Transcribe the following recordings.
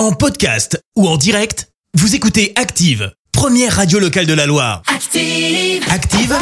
En podcast ou en direct, vous écoutez Active, première radio locale de la Loire. Active. Active,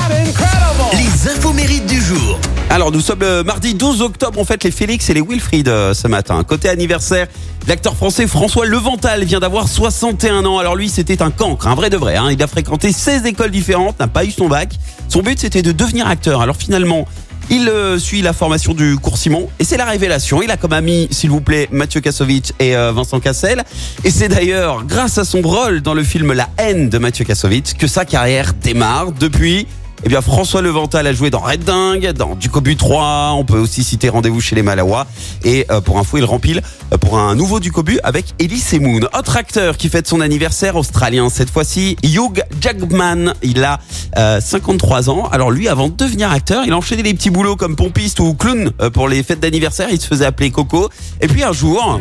les infos mérites du jour. Alors nous sommes le mardi 12 octobre, on fête les Félix et les Wilfried euh, ce matin. Côté anniversaire, l'acteur français François Levental vient d'avoir 61 ans. Alors lui c'était un cancre, un vrai de vrai. hein. Il a fréquenté 16 écoles différentes, n'a pas eu son bac. Son but c'était de devenir acteur. Alors finalement... Il euh, suit la formation du cours Simon et c'est la révélation. Il a comme ami, s'il vous plaît, Mathieu Kassovitch et euh, Vincent Cassel. Et c'est d'ailleurs grâce à son rôle dans le film La haine de Mathieu Kassovitch que sa carrière démarre. Depuis, eh bien, François Levental a joué dans Red Dingue, dans Ducobu 3. On peut aussi citer Rendez-vous chez les Malawa. Et euh, pour info, il rempile euh, pour un nouveau Ducobu avec Elise Moon. Autre acteur qui fête son anniversaire australien cette fois-ci, Hugh Jackman. Il a euh, 53 ans. Alors lui, avant de devenir acteur, il a enchaîné des petits boulots comme pompiste ou clown euh, pour les fêtes d'anniversaire. Il se faisait appeler Coco. Et puis un jour,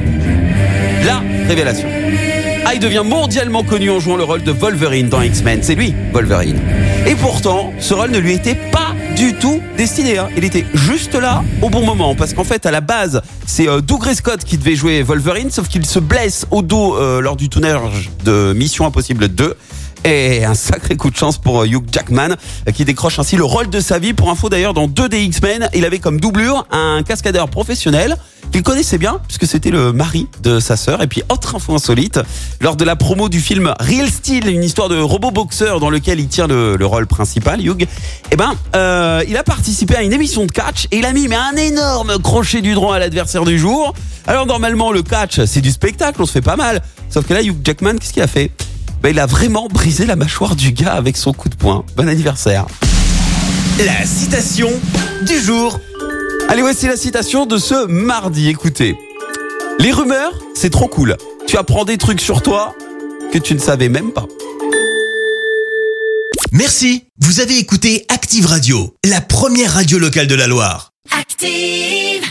la révélation. Ah, il devient mondialement connu en jouant le rôle de Wolverine dans X-Men. C'est lui, Wolverine. Et pourtant, ce rôle ne lui était pas du tout destiné. hein. Il était juste là au bon moment. Parce qu'en fait, à la base, c'est euh, Doug Scott qui devait jouer Wolverine, sauf qu'il se blesse au dos euh, lors du tournage de Mission Impossible 2. Et un sacré coup de chance pour euh, Hugh Jackman euh, qui décroche ainsi le rôle de sa vie. Pour info d'ailleurs, dans deux des X-Men, il avait comme doublure un cascadeur professionnel qu'il connaissait bien puisque c'était le mari de sa sœur. Et puis autre info insolite, lors de la promo du film Real Steel, une histoire de robot boxeur dans lequel il tient le, le rôle principal, Hugh, eh ben euh, il a participé à une émission de catch et il a mis mais un énorme crochet du droit à l'adversaire du jour. Alors normalement le catch c'est du spectacle, on se fait pas mal. Sauf que là Hugh Jackman, qu'est-ce qu'il a fait? Ben, il a vraiment brisé la mâchoire du gars avec son coup de poing. Bon anniversaire. La citation du jour. Allez, voici la citation de ce mardi. Écoutez. Les rumeurs, c'est trop cool. Tu apprends des trucs sur toi que tu ne savais même pas. Merci. Vous avez écouté Active Radio, la première radio locale de la Loire. Active.